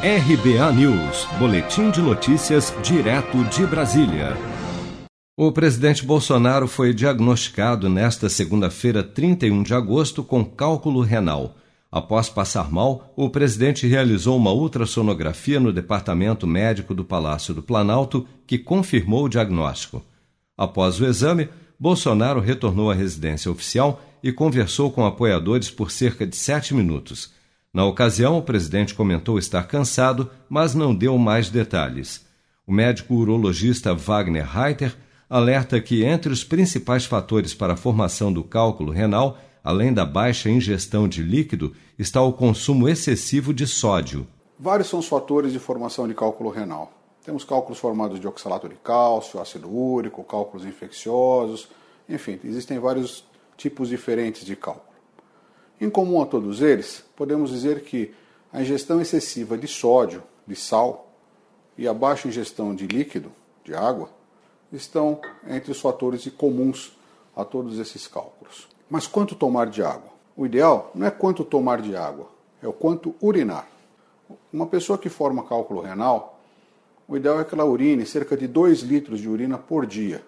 RBA News, Boletim de Notícias, direto de Brasília. O presidente Bolsonaro foi diagnosticado nesta segunda-feira, 31 de agosto, com cálculo renal. Após passar mal, o presidente realizou uma ultrassonografia no departamento médico do Palácio do Planalto, que confirmou o diagnóstico. Após o exame, Bolsonaro retornou à residência oficial e conversou com apoiadores por cerca de sete minutos. Na ocasião, o presidente comentou estar cansado, mas não deu mais detalhes. O médico urologista Wagner Reiter alerta que entre os principais fatores para a formação do cálculo renal, além da baixa ingestão de líquido, está o consumo excessivo de sódio. Vários são os fatores de formação de cálculo renal. Temos cálculos formados de oxalato de cálcio, ácido úrico, cálculos infecciosos, enfim, existem vários tipos diferentes de cálculo. Em comum a todos eles, podemos dizer que a ingestão excessiva de sódio, de sal e a baixa ingestão de líquido, de água, estão entre os fatores comuns a todos esses cálculos. Mas quanto tomar de água? O ideal não é quanto tomar de água, é o quanto urinar. Uma pessoa que forma cálculo renal, o ideal é que ela urine cerca de 2 litros de urina por dia,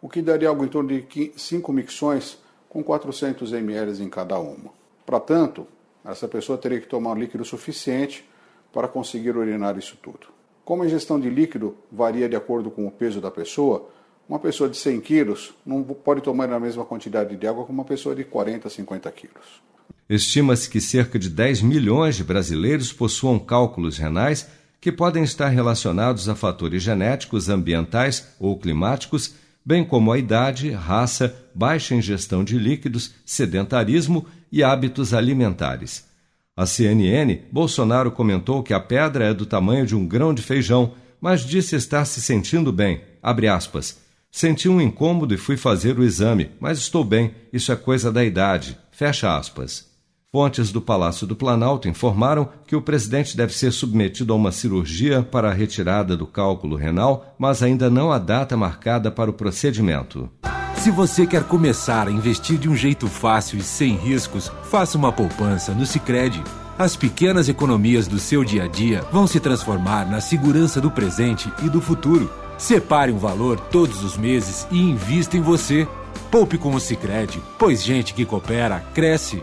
o que daria algo em torno de 5 micções com 400 ml em cada uma. Para tanto, essa pessoa teria que tomar líquido suficiente para conseguir urinar isso tudo. Como a ingestão de líquido varia de acordo com o peso da pessoa, uma pessoa de 100 quilos não pode tomar a mesma quantidade de água que uma pessoa de 40, 50 quilos. Estima-se que cerca de 10 milhões de brasileiros possuam cálculos renais que podem estar relacionados a fatores genéticos, ambientais ou climáticos bem como a idade, raça, baixa ingestão de líquidos, sedentarismo e hábitos alimentares. A CNN, Bolsonaro comentou que a pedra é do tamanho de um grão de feijão, mas disse estar se sentindo bem. Aspas, Senti um incômodo e fui fazer o exame, mas estou bem, isso é coisa da idade. Fecha aspas. Fontes do Palácio do Planalto informaram que o presidente deve ser submetido a uma cirurgia para a retirada do cálculo renal, mas ainda não há data marcada para o procedimento. Se você quer começar a investir de um jeito fácil e sem riscos, faça uma poupança no Sicredi. As pequenas economias do seu dia a dia vão se transformar na segurança do presente e do futuro. Separe um valor todos os meses e invista em você. Poupe com o Sicredi, pois gente que coopera cresce